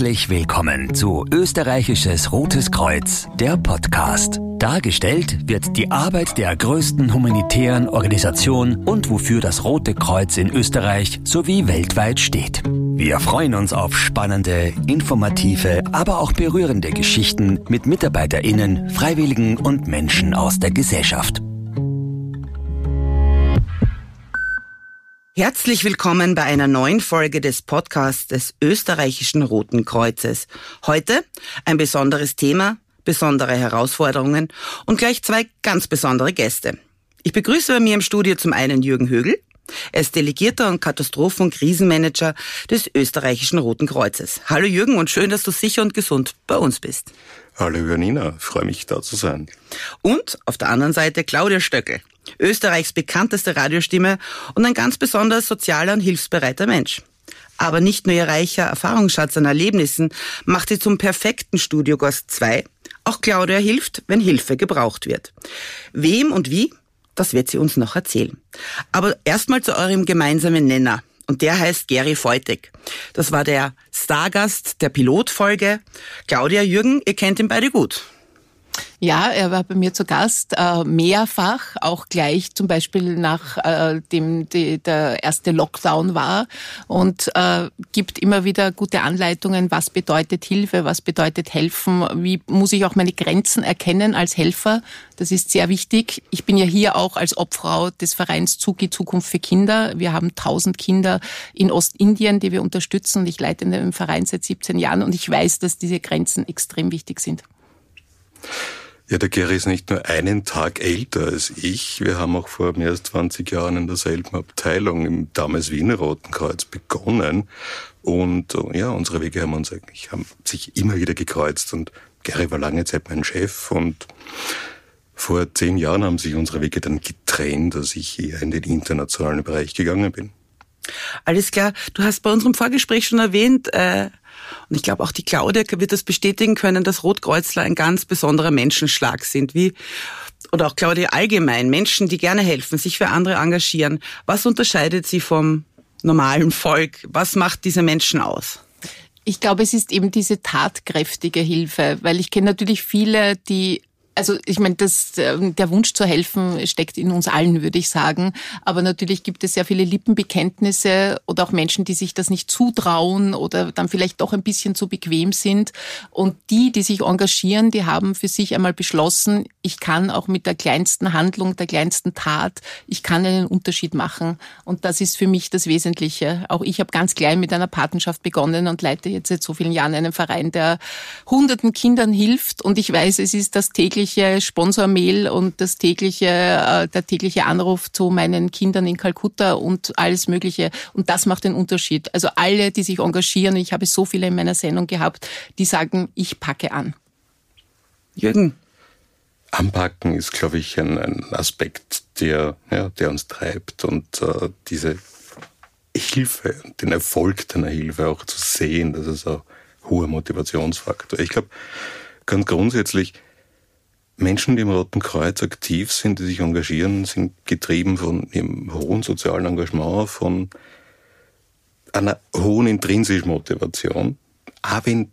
Herzlich willkommen zu Österreichisches Rotes Kreuz, der Podcast. Dargestellt wird die Arbeit der größten humanitären Organisation und wofür das Rote Kreuz in Österreich sowie weltweit steht. Wir freuen uns auf spannende, informative, aber auch berührende Geschichten mit MitarbeiterInnen, Freiwilligen und Menschen aus der Gesellschaft. Herzlich willkommen bei einer neuen Folge des Podcasts des österreichischen Roten Kreuzes. Heute ein besonderes Thema, besondere Herausforderungen und gleich zwei ganz besondere Gäste. Ich begrüße bei mir im Studio zum einen Jürgen Högel. Er ist Delegierter und Katastrophen- und Krisenmanager des österreichischen Roten Kreuzes. Hallo Jürgen und schön, dass du sicher und gesund bei uns bist. Hallo Janina, freue mich da zu sein. Und auf der anderen Seite Claudia Stöckel. Österreichs bekannteste Radiostimme und ein ganz besonders sozialer und hilfsbereiter Mensch. Aber nicht nur ihr reicher Erfahrungsschatz an Erlebnissen macht sie zum perfekten Studiogast 2. Auch Claudia hilft, wenn Hilfe gebraucht wird. Wem und wie, das wird sie uns noch erzählen. Aber erstmal zu eurem gemeinsamen Nenner. Und der heißt Gary Feutig. Das war der Stargast der Pilotfolge. Claudia, Jürgen, ihr kennt ihn beide gut. Ja, er war bei mir zu Gast äh, mehrfach, auch gleich zum Beispiel nachdem äh, der erste Lockdown war und äh, gibt immer wieder gute Anleitungen, was bedeutet Hilfe, was bedeutet helfen, wie muss ich auch meine Grenzen erkennen als Helfer. Das ist sehr wichtig. Ich bin ja hier auch als Obfrau des Vereins Zuki Zukunft für Kinder. Wir haben 1000 Kinder in Ostindien, die wir unterstützen und ich leite den Verein seit 17 Jahren und ich weiß, dass diese Grenzen extrem wichtig sind. Ja, der Gary ist nicht nur einen Tag älter als ich. Wir haben auch vor mehr als 20 Jahren in derselben Abteilung im damals Wiener Roten Kreuz begonnen. Und äh, ja, unsere Wege haben uns eigentlich haben sich immer wieder gekreuzt. Und Gary war lange Zeit mein Chef und vor zehn Jahren haben sich unsere Wege dann getrennt, dass ich eher in den internationalen Bereich gegangen bin. Alles klar. Du hast bei unserem Vorgespräch schon erwähnt, äh, und ich glaube, auch die Claudia wird das bestätigen können, dass Rotkreuzler ein ganz besonderer Menschenschlag sind. Wie oder auch Claudia allgemein, Menschen, die gerne helfen, sich für andere engagieren. Was unterscheidet sie vom normalen Volk? Was macht diese Menschen aus? Ich glaube, es ist eben diese tatkräftige Hilfe, weil ich kenne natürlich viele, die also ich meine, das, ähm, der Wunsch zu helfen steckt in uns allen, würde ich sagen. Aber natürlich gibt es sehr viele Lippenbekenntnisse oder auch Menschen, die sich das nicht zutrauen oder dann vielleicht doch ein bisschen zu bequem sind. Und die, die sich engagieren, die haben für sich einmal beschlossen, ich kann auch mit der kleinsten Handlung, der kleinsten Tat, ich kann einen Unterschied machen. Und das ist für mich das Wesentliche. Auch ich habe ganz klein mit einer Patenschaft begonnen und leite jetzt seit so vielen Jahren einen Verein, der hunderten Kindern hilft. Und ich weiß, es ist das tägliche tägliche Sponsormail und das tägliche, äh, der tägliche Anruf zu meinen Kindern in Kalkutta und alles Mögliche. Und das macht den Unterschied. Also alle, die sich engagieren, ich habe so viele in meiner Sendung gehabt, die sagen, ich packe an. Jürgen. Anpacken ist, glaube ich, ein, ein Aspekt, der, ja, der uns treibt und äh, diese Hilfe, den Erfolg deiner Hilfe auch zu sehen, das ist ein hoher Motivationsfaktor. Ich glaube, ganz grundsätzlich, Menschen, die im Roten Kreuz aktiv sind, die sich engagieren, sind getrieben von einem hohen sozialen Engagement, von einer hohen intrinsischen Motivation. Auch wenn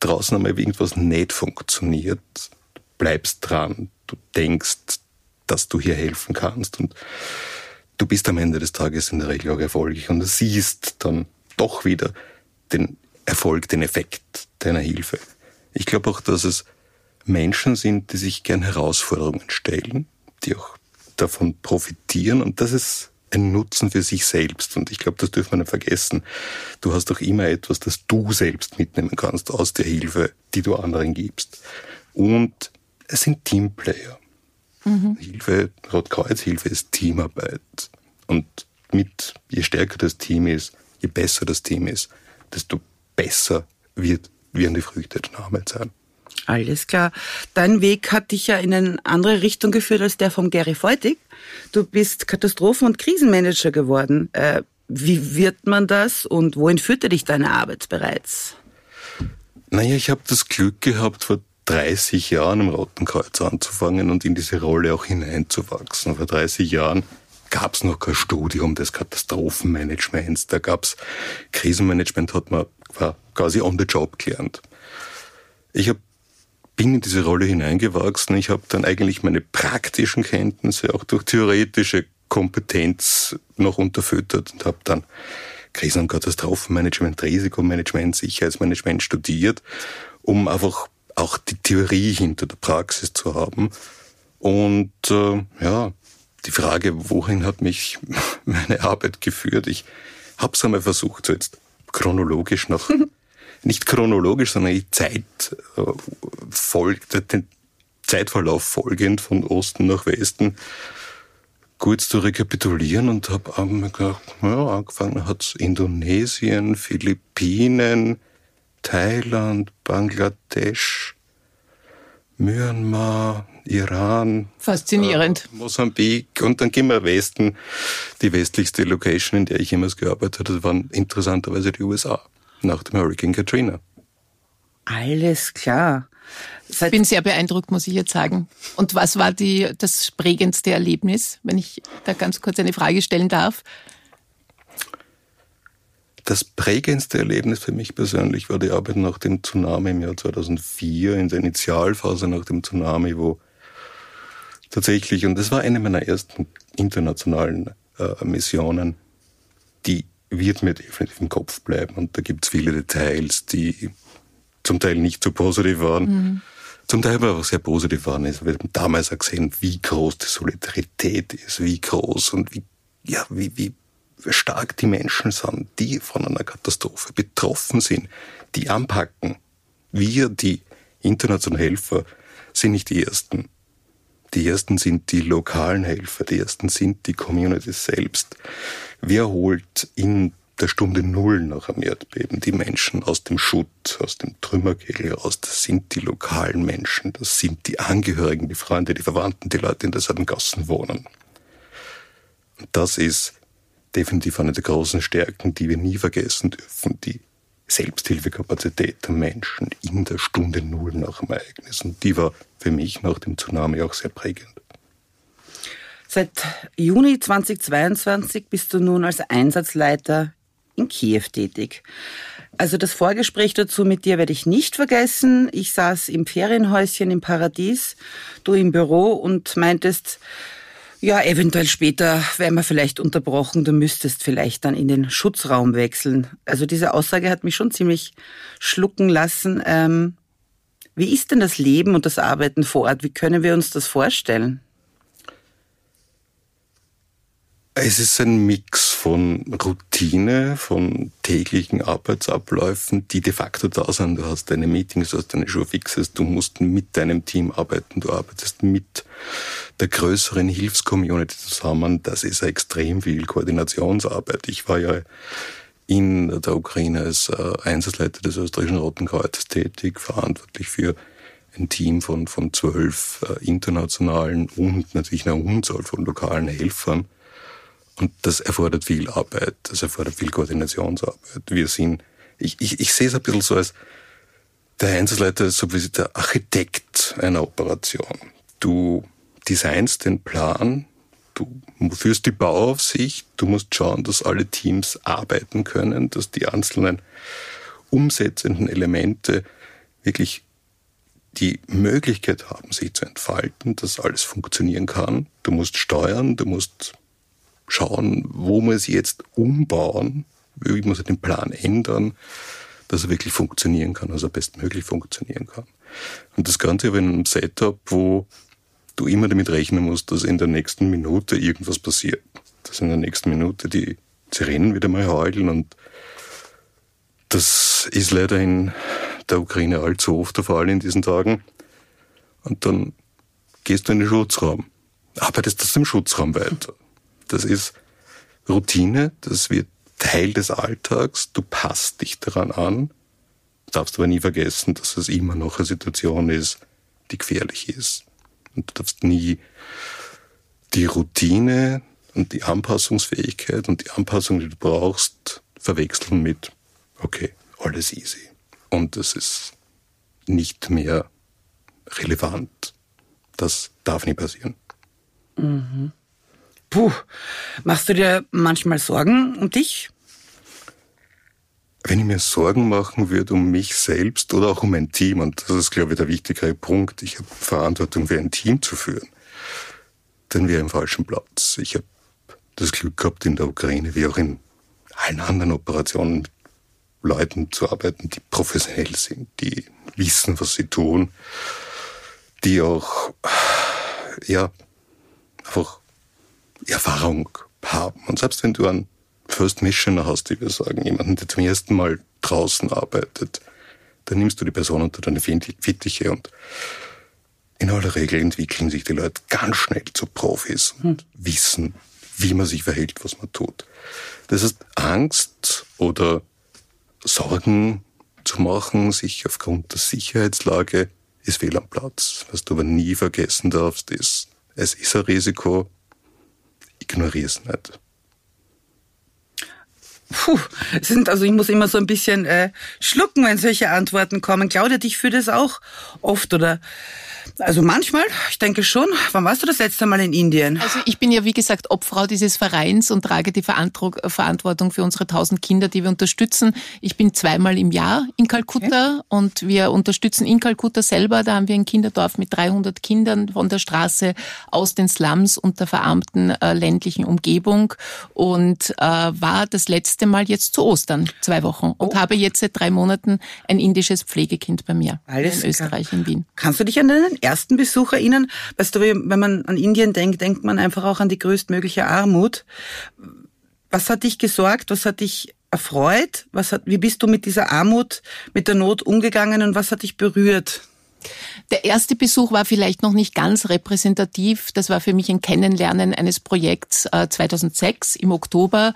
draußen einmal irgendwas nicht funktioniert, bleibst dran, du denkst, dass du hier helfen kannst und du bist am Ende des Tages in der Regel auch erfolgreich und siehst dann doch wieder den Erfolg, den Effekt deiner Hilfe. Ich glaube auch, dass es Menschen sind, die sich gern Herausforderungen stellen, die auch davon profitieren und das ist ein Nutzen für sich selbst. Und ich glaube, das dürfen wir nicht vergessen. Du hast doch immer etwas, das du selbst mitnehmen kannst aus der Hilfe, die du anderen gibst. Und es sind Teamplayer. Mhm. Hilfe, Rotkreuzhilfe ist Teamarbeit. Und mit, je stärker das Team ist, je besser das Team ist, desto besser wird, werden die Früchte der Arbeit sein. Alles klar. Dein Weg hat dich ja in eine andere Richtung geführt als der von Gary Feutig. Du bist Katastrophen- und Krisenmanager geworden. Äh, wie wird man das und wohin führte dich deine Arbeit bereits? Naja, ich habe das Glück gehabt, vor 30 Jahren im Roten Kreuz anzufangen und in diese Rolle auch hineinzuwachsen. Vor 30 Jahren gab es noch kein Studium des Katastrophenmanagements. Da gab es Krisenmanagement, hat man quasi on the job gelernt. Ich hab, bin in diese Rolle hineingewachsen. Ich habe dann eigentlich meine praktischen Kenntnisse auch durch theoretische Kompetenz noch unterfüttert und habe dann Krisen- und Katastrophenmanagement, Risikomanagement, Sicherheitsmanagement studiert, um einfach auch die Theorie hinter der Praxis zu haben. Und äh, ja, die Frage, wohin hat mich meine Arbeit geführt? Ich habe es einmal versucht, so jetzt chronologisch noch, nicht chronologisch, sondern die Zeit äh, folgt, den Zeitverlauf folgend von Osten nach Westen kurz zu rekapitulieren und habe ja, angefangen hat Indonesien, Philippinen, Thailand, Bangladesch, Myanmar, Iran. Faszinierend. Äh, Mosambik und dann gehen wir Westen. Die westlichste Location, in der ich jemals gearbeitet habe, waren interessanterweise die USA nach dem Hurricane Katrina. Alles klar. Ich bin sehr beeindruckt, muss ich jetzt sagen. Und was war die, das prägendste Erlebnis, wenn ich da ganz kurz eine Frage stellen darf? Das prägendste Erlebnis für mich persönlich war die Arbeit nach dem Tsunami im Jahr 2004, in der Initialphase nach dem Tsunami, wo tatsächlich, und das war eine meiner ersten internationalen äh, Missionen, wird mir definitiv im Kopf bleiben. Und da gibt es viele Details, die zum Teil nicht so positiv waren. Mhm. Zum Teil aber auch sehr positiv waren. Also wir haben damals auch gesehen, wie groß die Solidarität ist, wie groß und wie, ja, wie, wie stark die Menschen sind, die von einer Katastrophe betroffen sind, die anpacken. Wir, die internationalen Helfer, sind nicht die Ersten. Die Ersten sind die lokalen Helfer, die Ersten sind die Communities selbst. Wer holt in der Stunde Null nach einem Erdbeben die Menschen aus dem Schutt, aus dem Trümmerkegel raus? Das sind die lokalen Menschen, das sind die Angehörigen, die Freunde, die Verwandten, die Leute, die in derselben Gassen wohnen. Und das ist definitiv eine der großen Stärken, die wir nie vergessen dürfen, die Selbsthilfekapazität der Menschen in der Stunde Null nach dem Ereignis. Und die war für mich nach dem Tsunami auch sehr prägend. Seit Juni 2022 bist du nun als Einsatzleiter in Kiew tätig. Also das Vorgespräch dazu mit dir werde ich nicht vergessen. Ich saß im Ferienhäuschen im Paradies, du im Büro und meintest, ja, eventuell später wären wir vielleicht unterbrochen, du müsstest vielleicht dann in den Schutzraum wechseln. Also diese Aussage hat mich schon ziemlich schlucken lassen. Ähm, wie ist denn das Leben und das Arbeiten vor Ort? Wie können wir uns das vorstellen? Es ist ein Mix von Routine, von täglichen Arbeitsabläufen, die de facto da sind. Du hast deine Meetings, du hast deine Showfixes, du musst mit deinem Team arbeiten, du arbeitest mit der größeren Hilfscommunity zusammen. Das ist extrem viel Koordinationsarbeit. Ich war ja in der Ukraine als äh, Einsatzleiter des österreichischen Roten Kreuzes tätig, verantwortlich für ein Team von, von zwölf äh, internationalen und natürlich einer Unzahl von lokalen Helfern und das erfordert viel Arbeit, das erfordert viel Koordinationsarbeit. Wir sind, ich, ich, ich sehe es ein bisschen so als, der Einsatzleiter ist so wie der Architekt einer Operation. Du designst den Plan, du führst die Bauaufsicht, du musst schauen, dass alle Teams arbeiten können, dass die einzelnen umsetzenden Elemente wirklich die Möglichkeit haben, sich zu entfalten, dass alles funktionieren kann. Du musst steuern, du musst schauen, wo muss ich jetzt umbauen, wie muss ich den Plan ändern, dass er wirklich funktionieren kann, also bestmöglich funktionieren kann. Und das Ganze aber in einem Setup, wo du immer damit rechnen musst, dass in der nächsten Minute irgendwas passiert. Dass in der nächsten Minute die Sirenen wieder mal heulen und das ist leider in der Ukraine allzu oft der Fall in diesen Tagen. Und dann gehst du in den Schutzraum, arbeitest aus dem Schutzraum weiter. Das ist Routine, das wird Teil des Alltags, du passt dich daran an, darfst aber nie vergessen, dass es immer noch eine Situation ist, die gefährlich ist. Und du darfst nie die Routine und die Anpassungsfähigkeit und die Anpassung, die du brauchst, verwechseln mit, okay, alles easy. Und es ist nicht mehr relevant. Das darf nie passieren. Mhm. Puh, machst du dir manchmal Sorgen um dich? wenn ich mir Sorgen machen würde um mich selbst oder auch um mein Team, und das ist, glaube ich, der wichtigere Punkt, ich habe Verantwortung für ein Team zu führen, dann wäre ich am falschen Platz. Ich habe das Glück gehabt, in der Ukraine wie auch in allen anderen Operationen mit Leuten zu arbeiten, die professionell sind, die wissen, was sie tun, die auch, ja, einfach Erfahrung haben. Und selbst wenn du einen First Missioner hast, wie wir sagen, jemanden, der zum ersten Mal draußen arbeitet, dann nimmst du die Person unter deine Fittiche und in aller Regel entwickeln sich die Leute ganz schnell zu Profis und hm. wissen, wie man sich verhält, was man tut. Das heißt, Angst oder Sorgen zu machen, sich aufgrund der Sicherheitslage, ist fehl am Platz. Was du aber nie vergessen darfst, ist, es ist ein Risiko, ignoriere es nicht. Puh, sind also ich muss immer so ein bisschen äh, schlucken, wenn solche Antworten kommen. Claudia, dich für das auch oft oder also manchmal, ich denke schon. Wann warst du das letzte Mal in Indien? Also ich bin ja wie gesagt Obfrau dieses Vereins und trage die Verantwortung für unsere tausend Kinder, die wir unterstützen. Ich bin zweimal im Jahr in Kalkutta okay. und wir unterstützen in Kalkutta selber. Da haben wir ein Kinderdorf mit 300 Kindern von der Straße aus den Slums und der verarmten äh, ländlichen Umgebung und äh, war das letzte Mal jetzt zu Ostern zwei Wochen und oh. habe jetzt seit drei Monaten ein indisches Pflegekind bei mir Alles in Österreich in Wien. Kannst du dich an den ersten Besuch erinnern? Weißt du, wenn man an Indien denkt, denkt man einfach auch an die größtmögliche Armut. Was hat dich gesorgt? Was hat dich erfreut? Was hat, wie bist du mit dieser Armut, mit der Not umgegangen und was hat dich berührt? Der erste Besuch war vielleicht noch nicht ganz repräsentativ. Das war für mich ein Kennenlernen eines Projekts 2006 äh, im Oktober.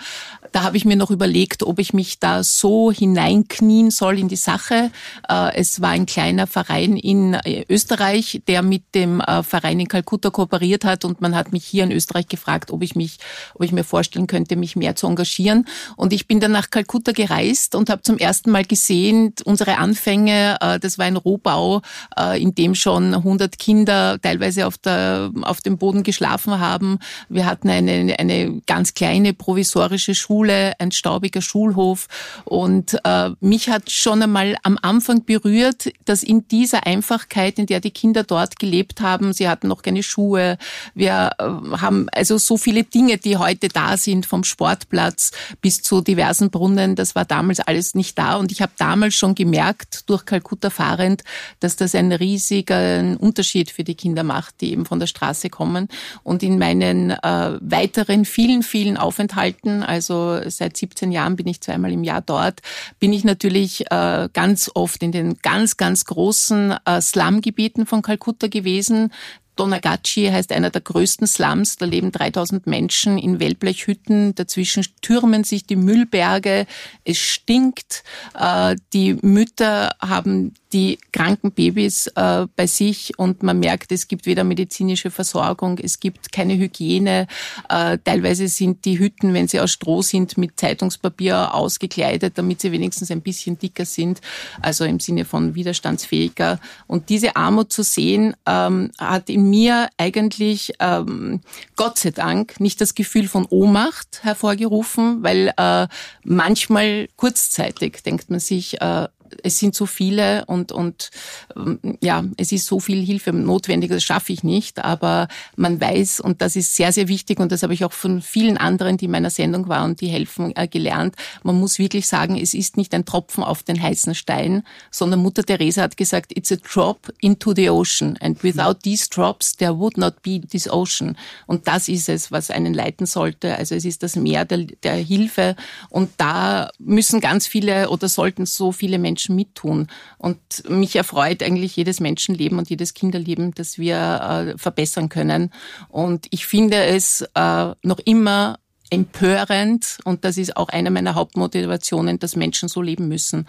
Da habe ich mir noch überlegt, ob ich mich da so hineinknien soll in die Sache. Äh, es war ein kleiner Verein in äh, Österreich, der mit dem Verein in Kalkutta kooperiert hat und man hat mich hier in Österreich gefragt, ob ich mich, ob ich mir vorstellen könnte, mich mehr zu engagieren. Und ich bin dann nach Kalkutta gereist und habe zum ersten Mal gesehen, unsere Anfänge, das war ein Rohbau, in dem schon 100 Kinder teilweise auf, der, auf dem Boden geschlafen haben. Wir hatten eine, eine ganz kleine provisorische Schule, ein staubiger Schulhof. Und äh, mich hat schon einmal am Anfang berührt, dass in dieser Einfachkeit, in der die Kinder dort gelebt haben, sie hatten noch keine Schuhe, wir äh, haben also so viele Dinge, die heute da sind, vom Sportplatz bis zu diversen Brunnen, das war damals alles nicht da. Und ich habe damals schon gemerkt, durch Kalkutta fahrend, dass das ein riesiges riesigen Unterschied für die Kinder macht, die eben von der Straße kommen. Und in meinen äh, weiteren vielen, vielen Aufenthalten, also seit 17 Jahren bin ich zweimal im Jahr dort, bin ich natürlich äh, ganz oft in den ganz, ganz großen äh, Slumgebieten von Kalkutta gewesen. Donagachi heißt einer der größten Slums. Da leben 3000 Menschen in Wellblechhütten. Dazwischen türmen sich die Müllberge. Es stinkt. Äh, die Mütter haben die kranken Babys äh, bei sich und man merkt, es gibt weder medizinische Versorgung, es gibt keine Hygiene. Äh, teilweise sind die Hütten, wenn sie aus Stroh sind, mit Zeitungspapier ausgekleidet, damit sie wenigstens ein bisschen dicker sind, also im Sinne von widerstandsfähiger. Und diese Armut zu sehen, ähm, hat in mir eigentlich ähm, Gott sei Dank nicht das Gefühl von Ohnmacht hervorgerufen, weil äh, manchmal kurzzeitig denkt man sich, äh, es sind so viele und, und ähm, ja, es ist so viel Hilfe notwendig, das schaffe ich nicht. Aber man weiß, und das ist sehr, sehr wichtig, und das habe ich auch von vielen anderen, die in meiner Sendung waren und die helfen, äh, gelernt. Man muss wirklich sagen, es ist nicht ein Tropfen auf den heißen Stein, sondern Mutter Teresa hat gesagt, it's a drop into the ocean. And without these drops, there would not be this ocean. Und das ist es, was einen leiten sollte. Also es ist das Meer der, der Hilfe. Und da müssen ganz viele oder sollten so viele Menschen Menschen mittun. Und mich erfreut eigentlich jedes Menschenleben und jedes Kinderleben, das wir äh, verbessern können. Und ich finde es äh, noch immer empörend und das ist auch eine meiner Hauptmotivationen, dass Menschen so leben müssen.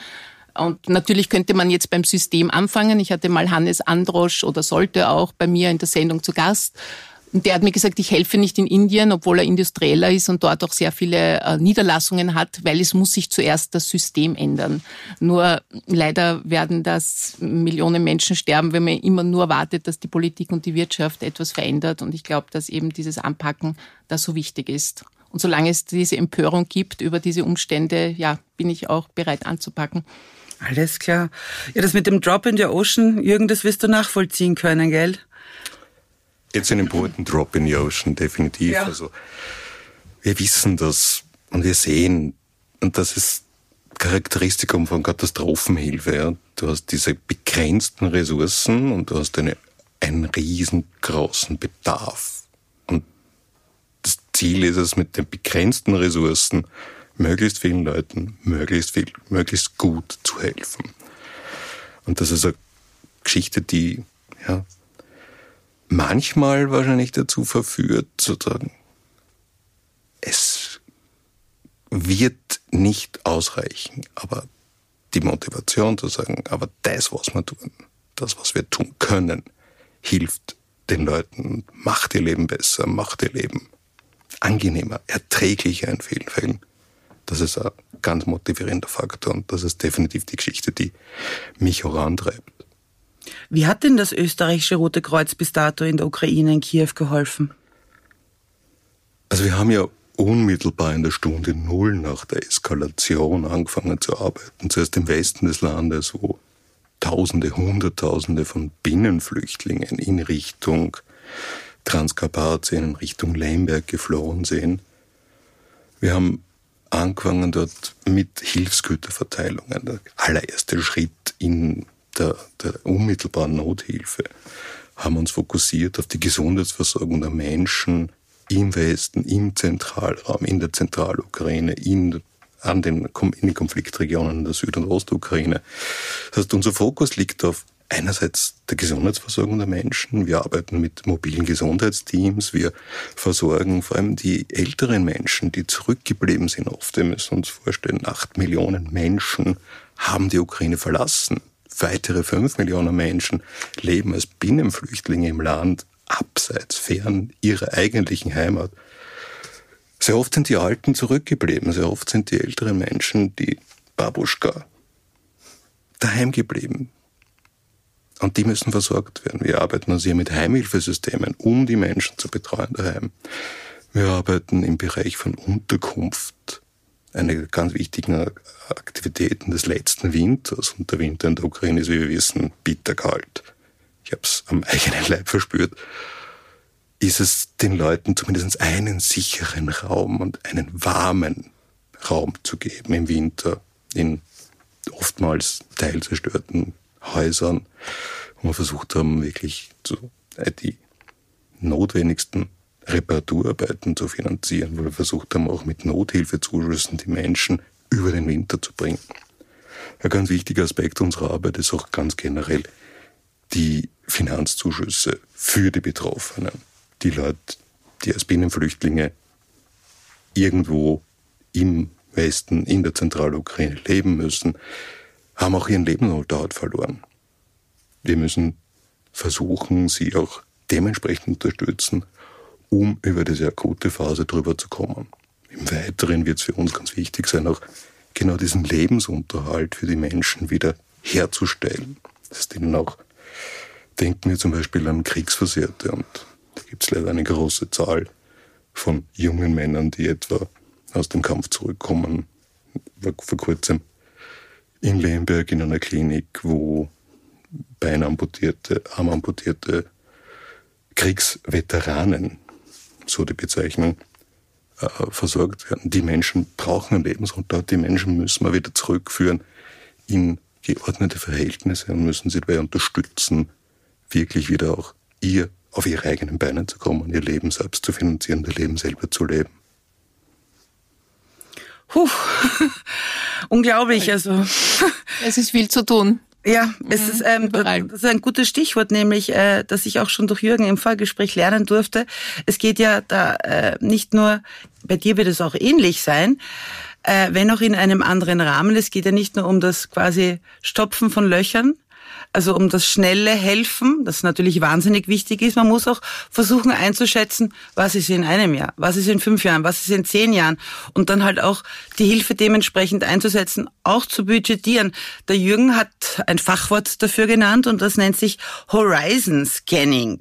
Und natürlich könnte man jetzt beim System anfangen. Ich hatte mal Hannes Androsch oder sollte auch bei mir in der Sendung zu Gast. Und der hat mir gesagt, ich helfe nicht in Indien, obwohl er Industrieller ist und dort auch sehr viele äh, Niederlassungen hat, weil es muss sich zuerst das System ändern. Nur leider werden das Millionen Menschen sterben, wenn man immer nur wartet, dass die Politik und die Wirtschaft etwas verändert. Und ich glaube, dass eben dieses Anpacken da so wichtig ist. Und solange es diese Empörung gibt über diese Umstände, ja, bin ich auch bereit anzupacken. Alles klar. Ja, das mit dem Drop in the Ocean, Jürgen, das wirst du nachvollziehen können, gell? It's an important drop in the ocean, definitiv. Ja. Also, wir wissen das und wir sehen, und das ist Charakteristikum von Katastrophenhilfe. Ja. Du hast diese begrenzten Ressourcen und du hast eine, einen riesengroßen Bedarf. Und das Ziel ist es, mit den begrenzten Ressourcen möglichst vielen Leuten möglichst viel, möglichst gut zu helfen. Und das ist eine Geschichte, die ja, manchmal wahrscheinlich dazu verführt, sozusagen, es wird nicht ausreichen, aber die Motivation zu sagen, aber das, was wir tun, das, was wir tun können, hilft den Leuten, macht ihr Leben besser, macht ihr Leben angenehmer, erträglicher in vielen Fällen. Das ist ein ganz motivierender Faktor und das ist definitiv die Geschichte, die mich vorantreibt. Wie hat denn das österreichische Rote Kreuz bis dato in der Ukraine in Kiew geholfen? Also wir haben ja unmittelbar in der Stunde Null nach der Eskalation angefangen zu arbeiten. Zuerst im Westen des Landes, wo Tausende, Hunderttausende von Binnenflüchtlingen in Richtung Transkarpatien, in Richtung Lemberg geflohen sind. Wir haben angefangen dort mit Hilfsgüterverteilungen. Der allererste Schritt in der, der unmittelbaren Nothilfe haben uns fokussiert auf die Gesundheitsversorgung der Menschen im Westen, im Zentralraum, in der Zentralukraine, in, an den, in den Konfliktregionen der Süd- und Ostukraine. Das heißt, unser Fokus liegt auf einerseits der Gesundheitsversorgung der Menschen. Wir arbeiten mit mobilen Gesundheitsteams. Wir versorgen vor allem die älteren Menschen, die zurückgeblieben sind. Oft, wir müssen uns vorstellen, acht Millionen Menschen haben die Ukraine verlassen. Weitere fünf Millionen Menschen leben als Binnenflüchtlinge im Land abseits, fern ihrer eigentlichen Heimat. Sehr oft sind die Alten zurückgeblieben, sehr oft sind die älteren Menschen, die Babuschka, daheim geblieben. Und die müssen versorgt werden. Wir arbeiten also hier mit Heimhilfesystemen, um die Menschen zu betreuen daheim. Wir arbeiten im Bereich von Unterkunft, eine ganz wichtigen Aktivitäten des letzten Winters. Und der Winter in der Ukraine ist, wie wir wissen, bitterkalt ich habe es am eigenen Leib verspürt, ist es den Leuten zumindest einen sicheren Raum und einen warmen Raum zu geben im Winter in oftmals teilzerstörten Häusern, wo wir versucht haben, wirklich so äh, die notwendigsten Reparaturarbeiten zu finanzieren, wo wir versucht haben, auch mit Nothilfezuschüssen die Menschen über den Winter zu bringen. Ein ganz wichtiger Aspekt unserer Arbeit ist auch ganz generell die Finanzzuschüsse für die Betroffenen. Die Leute, die als Binnenflüchtlinge irgendwo im Westen, in der Zentralukraine leben müssen, haben auch ihren Lebensunterhalt verloren. Wir müssen versuchen, sie auch dementsprechend unterstützen, um über diese akute Phase drüber zu kommen. Im Weiteren wird es für uns ganz wichtig sein, auch genau diesen Lebensunterhalt für die Menschen wieder herzustellen. Das ist ihnen auch denken wir zum Beispiel an Kriegsversehrte und da gibt es leider eine große Zahl von jungen Männern, die etwa aus dem Kampf zurückkommen. War vor kurzem in Lemberg in einer Klinik, wo Beinamputierte, Armamputierte Kriegsveteranen, so die Bezeichnung, äh, versorgt werden. Die Menschen brauchen einen Lebensunterhalt, die Menschen müssen wir wieder zurückführen in geordnete Verhältnisse und müssen sie dabei unterstützen, wirklich wieder auch ihr auf ihre eigenen Beine zu kommen, ihr Leben selbst zu finanzieren, ihr Leben selber zu leben. Puh, unglaublich, also. Es ist viel zu tun. Ja, es mhm, ist, ähm, das ist ein gutes Stichwort, nämlich, äh, dass ich auch schon durch Jürgen im Vorgespräch lernen durfte. Es geht ja da äh, nicht nur, bei dir wird es auch ähnlich sein, äh, wenn auch in einem anderen Rahmen. Es geht ja nicht nur um das quasi Stopfen von Löchern, Also um das schnelle Helfen, das natürlich wahnsinnig wichtig ist, man muss auch versuchen einzuschätzen, was ist in einem Jahr, was ist in fünf Jahren, was ist in zehn Jahren und dann halt auch die Hilfe dementsprechend einzusetzen, auch zu budgetieren. Der Jürgen hat ein Fachwort dafür genannt und das nennt sich Horizon Scanning.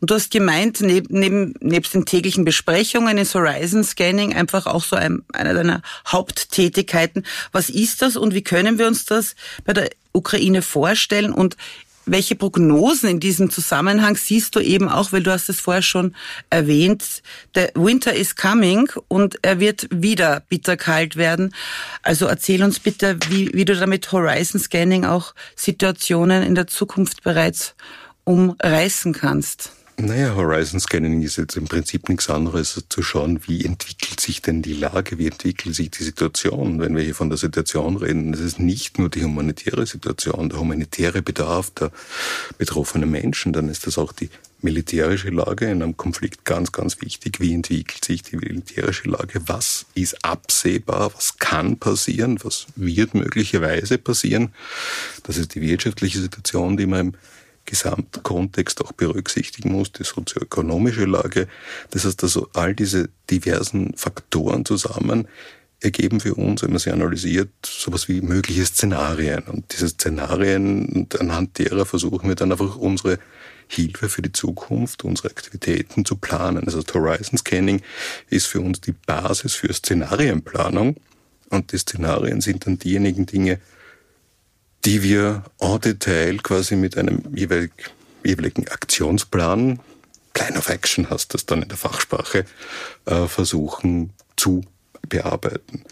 Und du hast gemeint, neben, neben, nebst den täglichen Besprechungen ist Horizon Scanning einfach auch so ein, einer deiner Haupttätigkeiten. Was ist das und wie können wir uns das bei der Ukraine vorstellen und welche Prognosen in diesem Zusammenhang siehst du eben auch, weil du hast es vorher schon erwähnt, der Winter is coming und er wird wieder bitterkalt werden. Also erzähl uns bitte, wie, wie du damit Horizon Scanning auch Situationen in der Zukunft bereits umreißen kannst. Naja, Horizon Scanning ist jetzt im Prinzip nichts anderes, als zu schauen, wie entwickelt sich denn die Lage, wie entwickelt sich die Situation. Wenn wir hier von der Situation reden, das ist nicht nur die humanitäre Situation, der humanitäre Bedarf der betroffenen Menschen, dann ist das auch die militärische Lage in einem Konflikt ganz, ganz wichtig. Wie entwickelt sich die militärische Lage? Was ist absehbar? Was kann passieren? Was wird möglicherweise passieren? Das ist die wirtschaftliche Situation, die man im Gesamtkontext auch berücksichtigen muss, die sozioökonomische Lage. Das heißt also, all diese diversen Faktoren zusammen ergeben für uns, wenn man sie analysiert, sowas wie mögliche Szenarien. Und diese Szenarien, anhand derer versuchen wir dann einfach unsere Hilfe für die Zukunft, unsere Aktivitäten zu planen. Also Horizon Scanning ist für uns die Basis für Szenarienplanung. Und die Szenarien sind dann diejenigen Dinge, die wir en Detail quasi mit einem jeweiligen Aktionsplan, Plan of Action heißt das dann in der Fachsprache, äh, versuchen zu bearbeiten.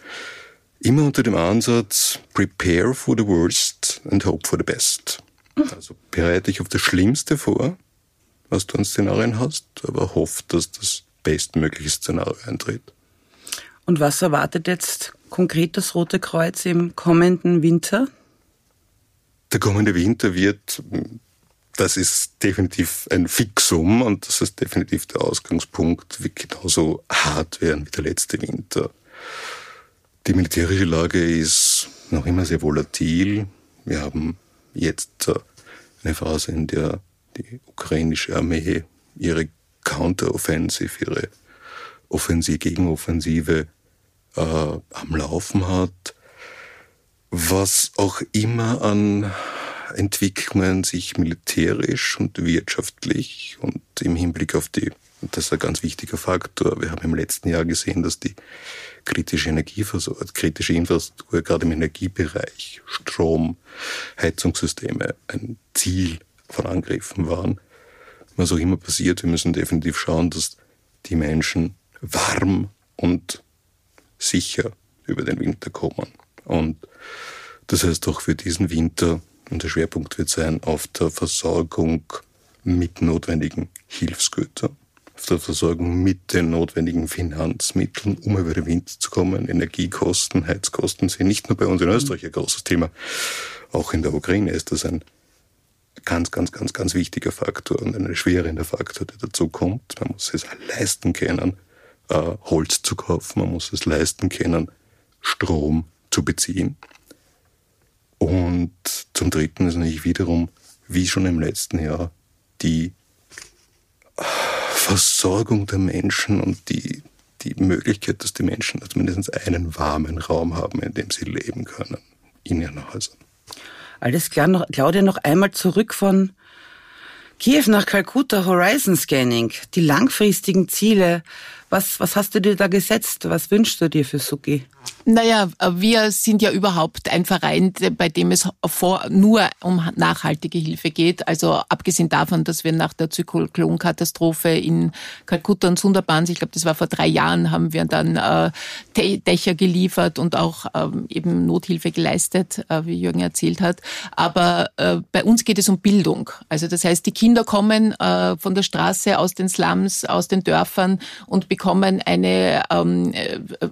Immer unter dem Ansatz, prepare for the worst and hope for the best. Also bereite dich auf das Schlimmste vor, was du an Szenarien hast, aber hoff, dass das bestmögliche Szenario eintritt. Und was erwartet jetzt konkret das Rote Kreuz im kommenden Winter? Der kommende Winter wird, das ist definitiv ein Fixum und das ist definitiv der Ausgangspunkt, wird genauso hart werden wie der letzte Winter. Die militärische Lage ist noch immer sehr volatil. Wir haben jetzt äh, eine Phase, in der die ukrainische Armee ihre Counteroffensive, ihre Offensive, Gegenoffensive äh, am Laufen hat was auch immer an Entwicklungen sich militärisch und wirtschaftlich und im Hinblick auf die, das ist ein ganz wichtiger Faktor, wir haben im letzten Jahr gesehen, dass die kritische Energieversorgung, kritische Infrastruktur gerade im Energiebereich, Strom, Heizungssysteme ein Ziel von Angriffen waren. Was auch immer passiert, wir müssen definitiv schauen, dass die Menschen warm und sicher über den Winter kommen. Und das heißt auch für diesen Winter, und der Schwerpunkt wird sein auf der Versorgung mit notwendigen Hilfsgütern, auf der Versorgung mit den notwendigen Finanzmitteln, um über den Winter zu kommen. Energiekosten, Heizkosten sind nicht nur bei uns in Österreich ein großes Thema. Auch in der Ukraine ist das ein ganz, ganz, ganz, ganz wichtiger Faktor und ein erschwerender Faktor, der dazu kommt. Man muss es leisten können, äh, Holz zu kaufen, man muss es leisten können, Strom zu beziehen. Und zum Dritten ist natürlich wiederum, wie schon im letzten Jahr, die Versorgung der Menschen und die, die Möglichkeit, dass die Menschen zumindest einen warmen Raum haben, in dem sie leben können, in ihren Häusern. Alles klar, noch, Claudia, noch einmal zurück von Kiew nach Kalkutta Horizon Scanning, die langfristigen Ziele. Was, was hast du dir da gesetzt? Was wünschst du dir für Suki? Naja, wir sind ja überhaupt ein Verein, bei dem es vor, nur um nachhaltige Hilfe geht. Also abgesehen davon, dass wir nach der Zyklonkatastrophe in Kalkutta und Sundarbans, ich glaube, das war vor drei Jahren, haben wir dann äh, Dächer geliefert und auch ähm, eben Nothilfe geleistet, äh, wie Jürgen erzählt hat. Aber äh, bei uns geht es um Bildung. Also das heißt, die Kinder kommen äh, von der Straße, aus den Slums, aus den Dörfern und bekommen bekommen eine ähm,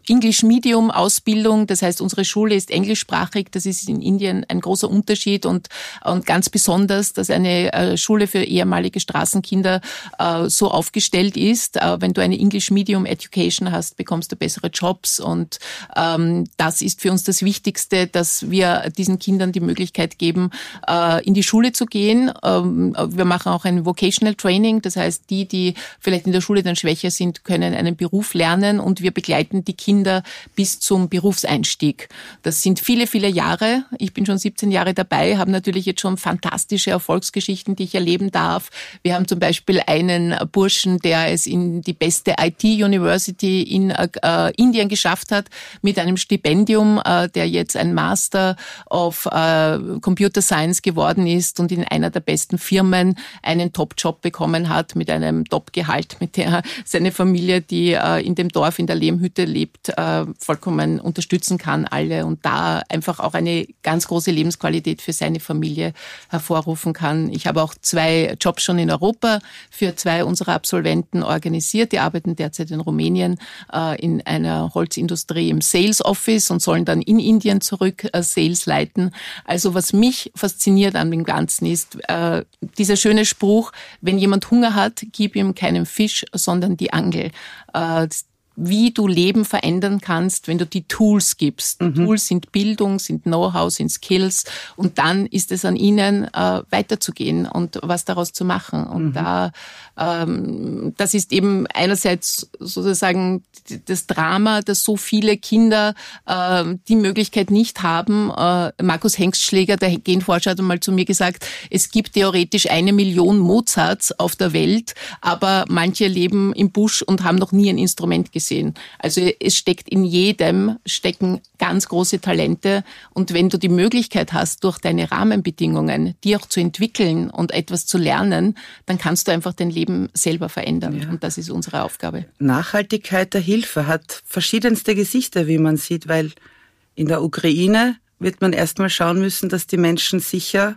English Medium Ausbildung. Das heißt, unsere Schule ist englischsprachig. Das ist in Indien ein großer Unterschied und, und ganz besonders, dass eine äh, Schule für ehemalige Straßenkinder äh, so aufgestellt ist. Äh, wenn du eine English Medium Education hast, bekommst du bessere Jobs und ähm, das ist für uns das Wichtigste, dass wir diesen Kindern die Möglichkeit geben, äh, in die Schule zu gehen. Ähm, wir machen auch ein Vocational Training. Das heißt, die, die vielleicht in der Schule dann schwächer sind, können einen Beruf lernen und wir begleiten die Kinder bis zum Berufseinstieg. Das sind viele, viele Jahre. Ich bin schon 17 Jahre dabei, habe natürlich jetzt schon fantastische Erfolgsgeschichten, die ich erleben darf. Wir haben zum Beispiel einen Burschen, der es in die beste IT-University in äh, Indien geschafft hat, mit einem Stipendium, äh, der jetzt ein Master of äh, Computer Science geworden ist und in einer der besten Firmen einen Top-Job bekommen hat mit einem Top-Gehalt, mit der seine Familie, die äh, in dem Dorf in der Lehmhütte lebt, äh, vollkommen unterstützen kann, alle und da einfach auch eine ganz große Lebensqualität für seine Familie hervorrufen kann. Ich habe auch zwei Jobs schon in Europa für zwei unserer Absolventen organisiert. Die arbeiten derzeit in Rumänien äh, in einer Holzindustrie im Sales Office und sollen dann in Indien zurück äh, Sales leiten. Also was mich fasziniert an dem Ganzen ist äh, dieser schöne Spruch, wenn jemand Hunger hat, gib ihm keinen Fisch, sondern die Angel. uh, wie du Leben verändern kannst, wenn du die Tools gibst. Mhm. Tools sind Bildung, sind Know-how, sind Skills und dann ist es an ihnen äh, weiterzugehen und was daraus zu machen. Und mhm. da, ähm, das ist eben einerseits sozusagen das Drama, dass so viele Kinder äh, die Möglichkeit nicht haben. Äh, Markus Hengstschläger, der Genforscher, hat einmal zu mir gesagt, es gibt theoretisch eine Million Mozarts auf der Welt, aber manche leben im Busch und haben noch nie ein Instrument gesehen gesehen. Also es steckt in jedem, stecken ganz große Talente. Und wenn du die Möglichkeit hast, durch deine Rahmenbedingungen, die auch zu entwickeln und etwas zu lernen, dann kannst du einfach dein Leben selber verändern. Ja. Und das ist unsere Aufgabe. Nachhaltigkeit der Hilfe hat verschiedenste Gesichter, wie man sieht, weil in der Ukraine wird man erstmal schauen müssen, dass die Menschen sicher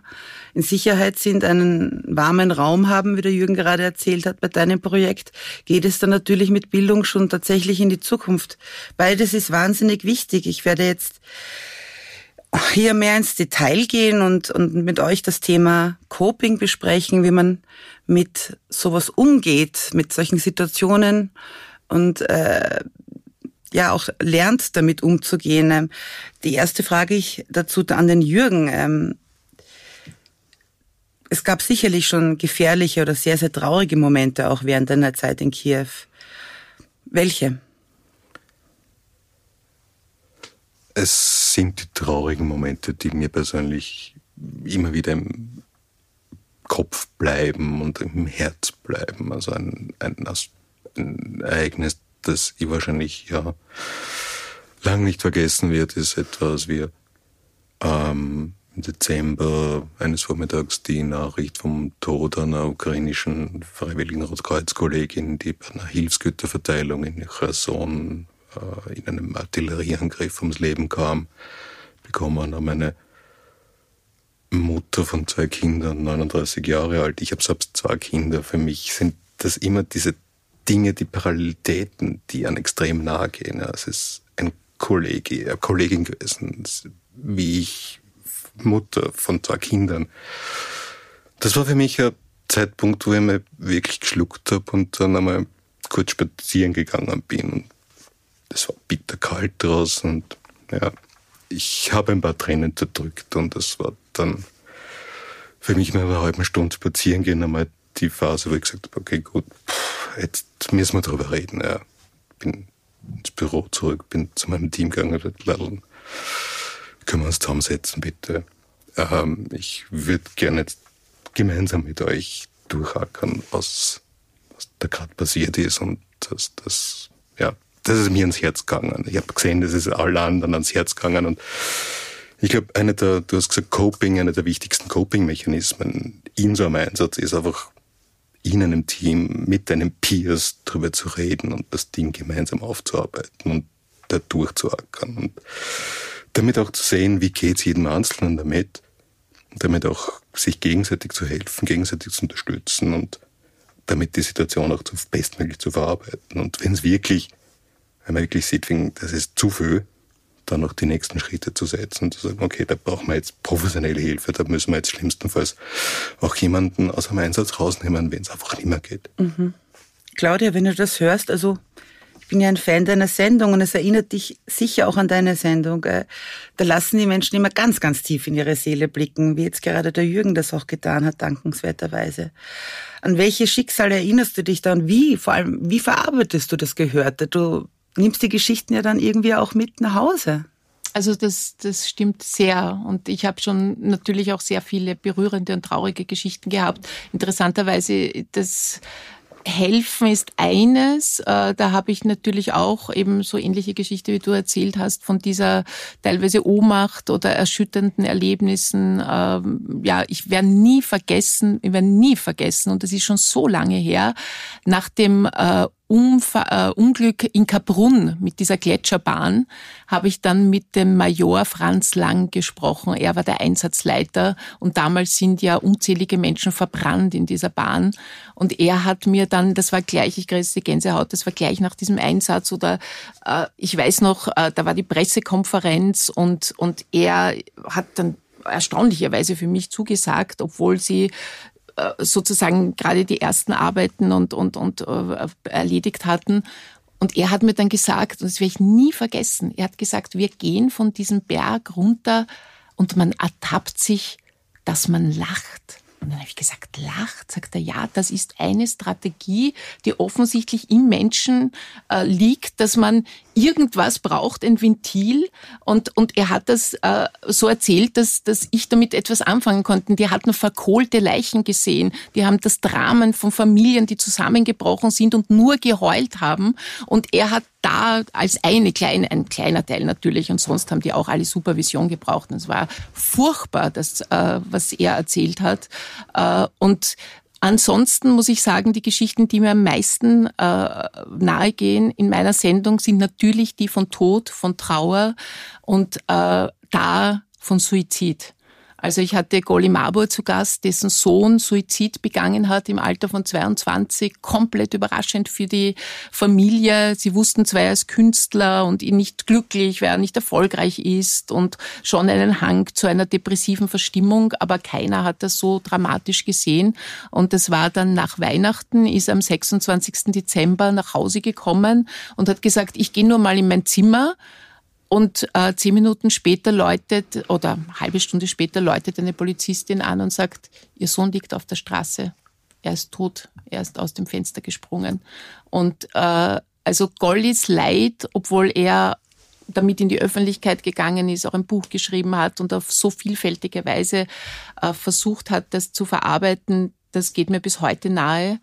in Sicherheit sind, einen warmen Raum haben, wie der Jürgen gerade erzählt hat. Bei deinem Projekt geht es dann natürlich mit Bildung schon tatsächlich in die Zukunft. Beides ist wahnsinnig wichtig. Ich werde jetzt hier mehr ins Detail gehen und, und mit euch das Thema Coping besprechen, wie man mit sowas umgeht, mit solchen Situationen und äh, ja auch lernt, damit umzugehen. Ähm, die erste Frage ich dazu an den Jürgen. Ähm, es gab sicherlich schon gefährliche oder sehr, sehr traurige Momente auch während deiner Zeit in Kiew. Welche? Es sind die traurigen Momente, die mir persönlich immer wieder im Kopf bleiben und im Herz bleiben. Also ein, ein, ein Ereignis, das ich wahrscheinlich ja lang nicht vergessen wird, ist etwas wie ähm, im Dezember eines Vormittags die Nachricht vom Tod einer ukrainischen freiwilligen Rotkreuz-Kollegin, die bei einer Hilfsgüterverteilung in Cherson äh, in einem Artillerieangriff ums Leben kam, bekommen haben eine Mutter von zwei Kindern, 39 Jahre alt. Ich habe selbst zwei Kinder. Für mich sind das immer diese Dinge, die Parallelitäten, die an extrem nahe gehen. Ja, es ist ein Kollege, eine Kollegin gewesen, wie ich, Mutter von zwei Kindern. Das war für mich ein Zeitpunkt, wo ich mir wirklich geschluckt habe und dann einmal kurz spazieren gegangen bin. Es war bitterkalt draußen und ja, ich habe ein paar Tränen zerdrückt und das war dann für mich mal eine halbe Stunde spazieren gehen einmal die Phase, wo ich gesagt habe, okay, gut, jetzt müssen wir drüber reden. Ja. Bin ins Büro zurück, bin zu meinem Team gegangen, können wir uns zusammensetzen, bitte. Ähm, ich würde gerne gemeinsam mit euch durchackern, was, was da gerade passiert ist und das, das, ja, das ist mir ans Herz gegangen. Ich habe gesehen, das ist allen anderen ans Herz gegangen und ich glaube, eine der, du hast gesagt, Coping, einer der wichtigsten Coping-Mechanismen in so einem Einsatz ist einfach in einem Team mit deinen Peers darüber zu reden und das Ding gemeinsam aufzuarbeiten und da durchzuackern und damit auch zu sehen, wie geht's jedem Einzelnen damit, und damit auch sich gegenseitig zu helfen, gegenseitig zu unterstützen und damit die Situation auch bestmöglich zu verarbeiten. Und wenn es wirklich, wenn man wirklich sieht, das ist zu viel, dann noch die nächsten Schritte zu setzen und zu sagen, okay, da brauchen wir jetzt professionelle Hilfe, da müssen wir jetzt schlimmstenfalls auch jemanden aus dem Einsatz rausnehmen, wenn es einfach nicht mehr geht. Mhm. Claudia, wenn du das hörst, also ich bin ja ein Fan deiner Sendung und es erinnert dich sicher auch an deine Sendung. Da lassen die Menschen immer ganz, ganz tief in ihre Seele blicken, wie jetzt gerade der Jürgen das auch getan hat, dankenswerterweise. An welche Schicksale erinnerst du dich da und wie, vor allem, wie verarbeitest du das Gehörte? Du nimmst die Geschichten ja dann irgendwie auch mit nach Hause. Also das, das stimmt sehr. Und ich habe schon natürlich auch sehr viele berührende und traurige Geschichten gehabt. Interessanterweise, das Helfen ist eines. Äh, da habe ich natürlich auch eben so ähnliche Geschichte, wie du erzählt hast, von dieser teilweise Ohnmacht oder erschütternden Erlebnissen. Ähm, ja, ich werde nie vergessen, ich werde nie vergessen, und das ist schon so lange her, nach dem äh, Umfa äh, Unglück in Kaprun mit dieser Gletscherbahn habe ich dann mit dem Major Franz Lang gesprochen. Er war der Einsatzleiter und damals sind ja unzählige Menschen verbrannt in dieser Bahn. Und er hat mir dann, das war gleich, ich kriege die Gänsehaut, das war gleich nach diesem Einsatz oder äh, ich weiß noch, äh, da war die Pressekonferenz und, und er hat dann erstaunlicherweise für mich zugesagt, obwohl sie sozusagen gerade die ersten Arbeiten und, und, und äh, erledigt hatten. Und er hat mir dann gesagt, und das werde ich nie vergessen, er hat gesagt, wir gehen von diesem Berg runter und man ertappt sich, dass man lacht. Und dann habe ich gesagt, lacht? Sagt er, ja, das ist eine Strategie, die offensichtlich im Menschen äh, liegt, dass man irgendwas braucht, ein Ventil. Und, und er hat das äh, so erzählt, dass, dass ich damit etwas anfangen konnte. Die hatten verkohlte Leichen gesehen. Die haben das Dramen von Familien, die zusammengebrochen sind und nur geheult haben. Und er hat da als eine kleine, ein kleiner Teil natürlich, und sonst haben die auch alle Supervision gebraucht. Und es war furchtbar, das, äh, was er erzählt hat. Äh, und Ansonsten muss ich sagen, die Geschichten, die mir am meisten äh, nahegehen in meiner Sendung, sind natürlich die von Tod, von Trauer und äh, da von Suizid. Also ich hatte Goli Mabur zu Gast, dessen Sohn Suizid begangen hat im Alter von 22. Komplett überraschend für die Familie. Sie wussten zwar, er ist Künstler und ihn nicht glücklich, weil er nicht erfolgreich ist und schon einen Hang zu einer depressiven Verstimmung, aber keiner hat das so dramatisch gesehen. Und das war dann nach Weihnachten, ist am 26. Dezember nach Hause gekommen und hat gesagt, ich gehe nur mal in mein Zimmer und äh, zehn Minuten später läutet, oder halbe Stunde später läutet eine Polizistin an und sagt, ihr Sohn liegt auf der Straße. Er ist tot. Er ist aus dem Fenster gesprungen. Und äh, also Gollis Leid, obwohl er damit in die Öffentlichkeit gegangen ist, auch ein Buch geschrieben hat und auf so vielfältige Weise äh, versucht hat, das zu verarbeiten, das geht mir bis heute nahe.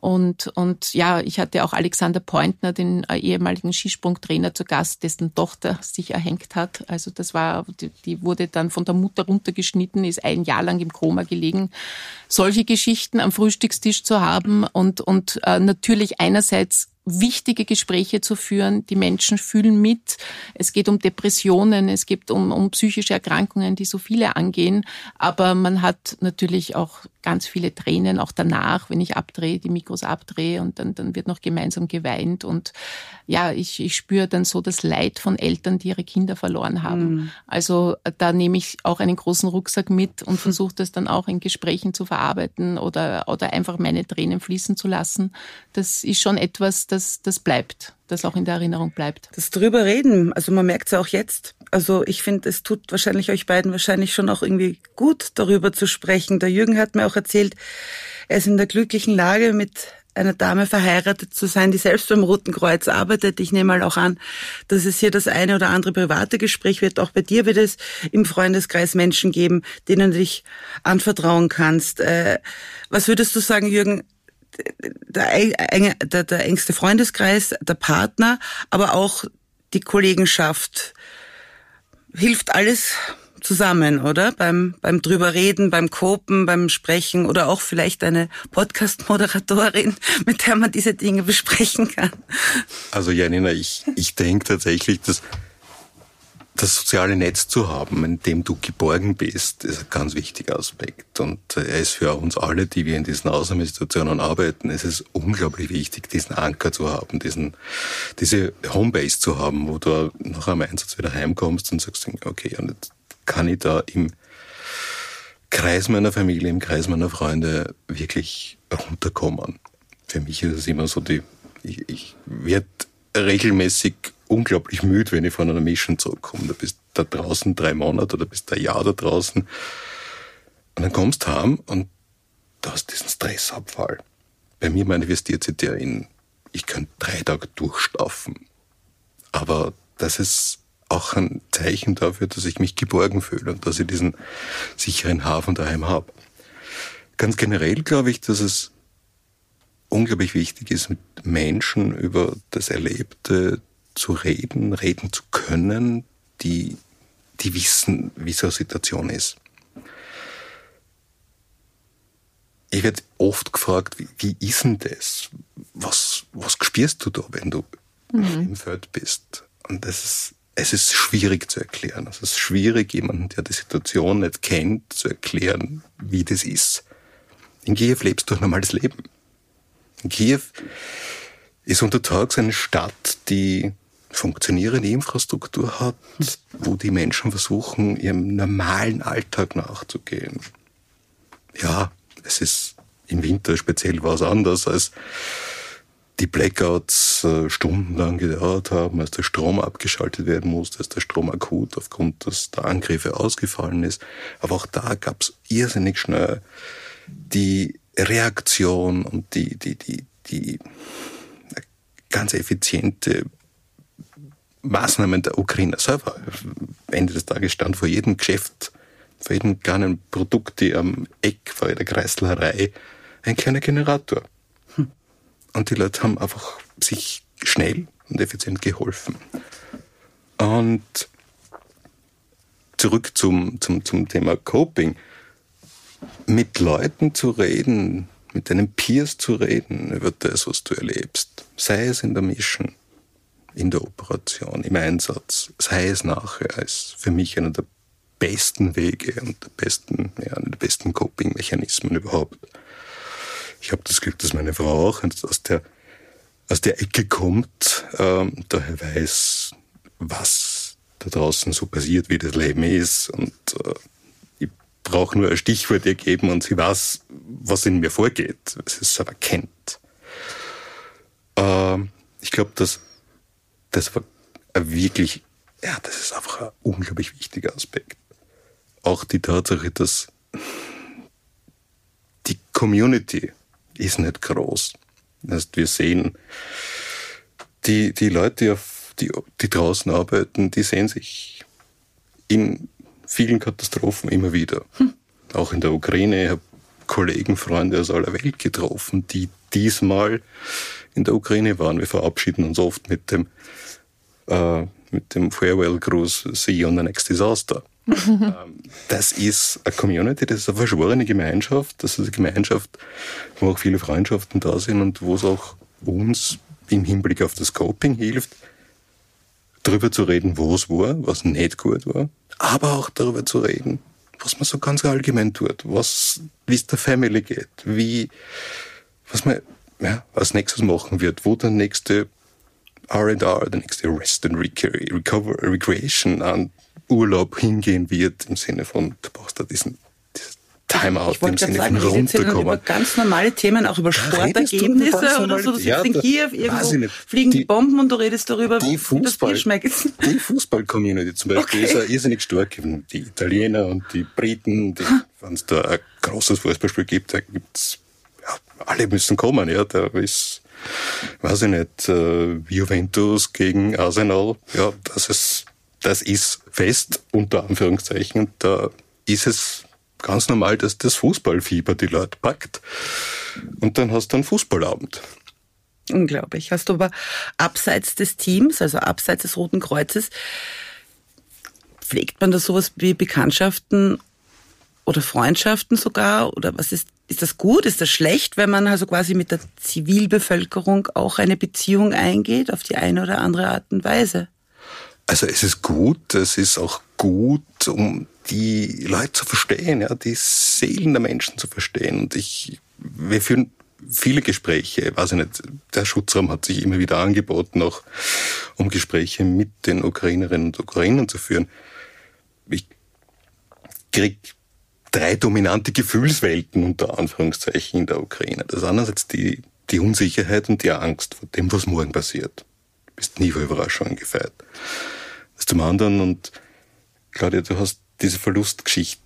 Und, und ja, ich hatte auch Alexander Pointner, den äh, ehemaligen Skisprungtrainer, zu Gast, dessen Tochter sich erhängt hat. Also das war, die, die wurde dann von der Mutter runtergeschnitten, ist ein Jahr lang im Koma gelegen. Solche Geschichten am Frühstückstisch zu haben und, und äh, natürlich einerseits wichtige Gespräche zu führen. Die Menschen fühlen mit. Es geht um Depressionen, es geht um, um psychische Erkrankungen, die so viele angehen. Aber man hat natürlich auch ganz viele Tränen, auch danach, wenn ich abdrehe, die Mikros abdrehe und dann, dann wird noch gemeinsam geweint. Und ja, ich, ich spüre dann so das Leid von Eltern, die ihre Kinder verloren haben. Mhm. Also da nehme ich auch einen großen Rucksack mit und versuche das dann auch in Gesprächen zu verarbeiten oder, oder einfach meine Tränen fließen zu lassen. Das ist schon etwas, das das, das bleibt, das auch in der Erinnerung bleibt. Das drüber reden, also man merkt es ja auch jetzt. Also ich finde, es tut wahrscheinlich euch beiden wahrscheinlich schon auch irgendwie gut, darüber zu sprechen. Der Jürgen hat mir auch erzählt, er ist in der glücklichen Lage, mit einer Dame verheiratet zu sein, die selbst beim Roten Kreuz arbeitet. Ich nehme mal auch an, dass es hier das eine oder andere private Gespräch wird. Auch bei dir wird es im Freundeskreis Menschen geben, denen du dich anvertrauen kannst. Äh, was würdest du sagen, Jürgen? Der, der, der engste Freundeskreis, der Partner, aber auch die Kollegenschaft. Hilft alles zusammen, oder? Beim, beim drüber reden, beim Kopen, beim Sprechen oder auch vielleicht eine Podcast-Moderatorin, mit der man diese Dinge besprechen kann. Also Janina, ich, ich denke tatsächlich, dass das soziale Netz zu haben, in dem du geborgen bist, ist ein ganz wichtiger Aspekt. Und äh, er ist für uns alle, die wir in diesen Ausnahmesituationen arbeiten, es ist unglaublich wichtig, diesen Anker zu haben, diesen, diese Homebase zu haben, wo du nach einem Einsatz wieder heimkommst und sagst, okay, und jetzt kann ich da im Kreis meiner Familie, im Kreis meiner Freunde wirklich runterkommen. Für mich ist es immer so, die, ich, ich werde regelmäßig unglaublich müde, wenn ich von einer Mission zurückkomme. Du bist da draußen drei Monate oder bist ein Jahr da draußen. Und dann kommst du heim und du hast diesen Stressabfall. Bei mir manifestiert sich der in, ich könnte drei Tage durchstaufen. Aber das ist auch ein Zeichen dafür, dass ich mich geborgen fühle und dass ich diesen sicheren Hafen daheim habe. Ganz generell glaube ich, dass es unglaublich wichtig ist, mit Menschen über das Erlebte zu reden, reden zu können, die, die wissen, wie so eine Situation ist. Ich werde oft gefragt, wie, wie ist denn das? Was, was spürst du da, wenn du mhm. im Feld bist? Und das ist, es ist schwierig zu erklären. Es ist schwierig, jemanden, der die Situation nicht kennt, zu erklären, wie das ist. In Kiew lebst du ein normales Leben. In Kiew ist untertags eine Stadt, die funktionierende Infrastruktur hat, wo die Menschen versuchen, ihrem normalen Alltag nachzugehen. Ja, es ist im Winter speziell was anders, als die Blackouts äh, stundenlang gedauert haben, als der Strom abgeschaltet werden musste, als der Strom akut aufgrund des, der Angriffe ausgefallen ist. Aber auch da gab es irrsinnig schnell die Reaktion und die, die, die, die ganz effiziente Maßnahmen der Ukraine selber. Ende des Tages stand vor jedem Geschäft, vor jedem kleinen Produkt, die am Eck vor der Kreislerei, ein kleiner Generator. Hm. Und die Leute haben einfach sich schnell und effizient geholfen. Und zurück zum, zum, zum Thema Coping. Mit Leuten zu reden, mit deinen Peers zu reden über das, was du erlebst, sei es in der Mission, in der Operation, im Einsatz, sei es nachher, ist für mich einer der besten Wege und der besten, ja, besten Coping-Mechanismen überhaupt. Ich habe das Glück, dass meine Frau auch aus der, aus der Ecke kommt, ähm, daher weiß, was da draußen so passiert, wie das Leben ist und äh, ich brauche nur ein Stichwort ihr geben und sie weiß, was in mir vorgeht, was es aber kennt. Äh, ich glaube, dass das war wirklich, ja, das ist einfach ein unglaublich wichtiger Aspekt. Auch die Tatsache, dass die Community ist nicht groß. Das heißt, wir sehen, die, die Leute, die, auf, die, die draußen arbeiten, die sehen sich in vielen Katastrophen immer wieder. Hm. Auch in der Ukraine. Ich habe Kollegen, Freunde aus aller Welt getroffen, die diesmal in der Ukraine waren. Wir verabschieden uns oft mit dem, äh, mit dem Farewell-Gruß, see you on the next disaster. Ähm, das ist eine Community, das ist eine verschworene Gemeinschaft, das ist eine Gemeinschaft, wo auch viele Freundschaften da sind und wo es auch uns im Hinblick auf das Coping hilft, darüber zu reden, wo es war, was nicht gut war, aber auch darüber zu reden, was man so ganz allgemein tut, was, wie es der Family geht, wie, was man ja, als nächstes machen wird, wo der nächste R&R, der nächste Rest and Recover, Recreation an Urlaub hingehen wird, im Sinne von, du brauchst da diesen, Timeout ich im Sinne sagen, von runterkommen. Über ganz normale Themen, auch über Sportergebnisse oder so. Du ja, sitzt in Kiew, irgendwo fliegen die Bomben und du redest darüber, die Fußball, wie das Bier schmeckt. Die Fußball-Community zum Beispiel okay. ist ja irrsinnig stark. Die Italiener und die Briten, wenn es da ein großes Fußballspiel gibt, da gibt's alle müssen kommen, ja, da ist, weiß ich nicht, äh, Juventus gegen Arsenal, ja, das ist, das ist fest, unter Anführungszeichen, da ist es ganz normal, dass das Fußballfieber die Leute packt. Und dann hast du einen Fußballabend. Unglaublich. Hast du aber abseits des Teams, also abseits des Roten Kreuzes, pflegt man da sowas wie Bekanntschaften oder Freundschaften sogar? Oder was ist, ist das gut? Ist das schlecht, wenn man also quasi mit der Zivilbevölkerung auch eine Beziehung eingeht auf die eine oder andere Art und Weise? Also es ist gut, es ist auch gut, um die Leute zu verstehen, ja, die Seelen der Menschen zu verstehen. Und ich, wir führen viele Gespräche, weiß ich nicht, der Schutzraum hat sich immer wieder angeboten, auch um Gespräche mit den Ukrainerinnen und Ukrainern zu führen. Ich krieg drei dominante Gefühlswelten unter Anführungszeichen in der Ukraine. Das ist einerseits die, die Unsicherheit und die Angst vor dem, was morgen passiert. Du bist nie vor Überraschungen gefeit. Das zum anderen, und Claudia, du hast diese Verlustgeschichte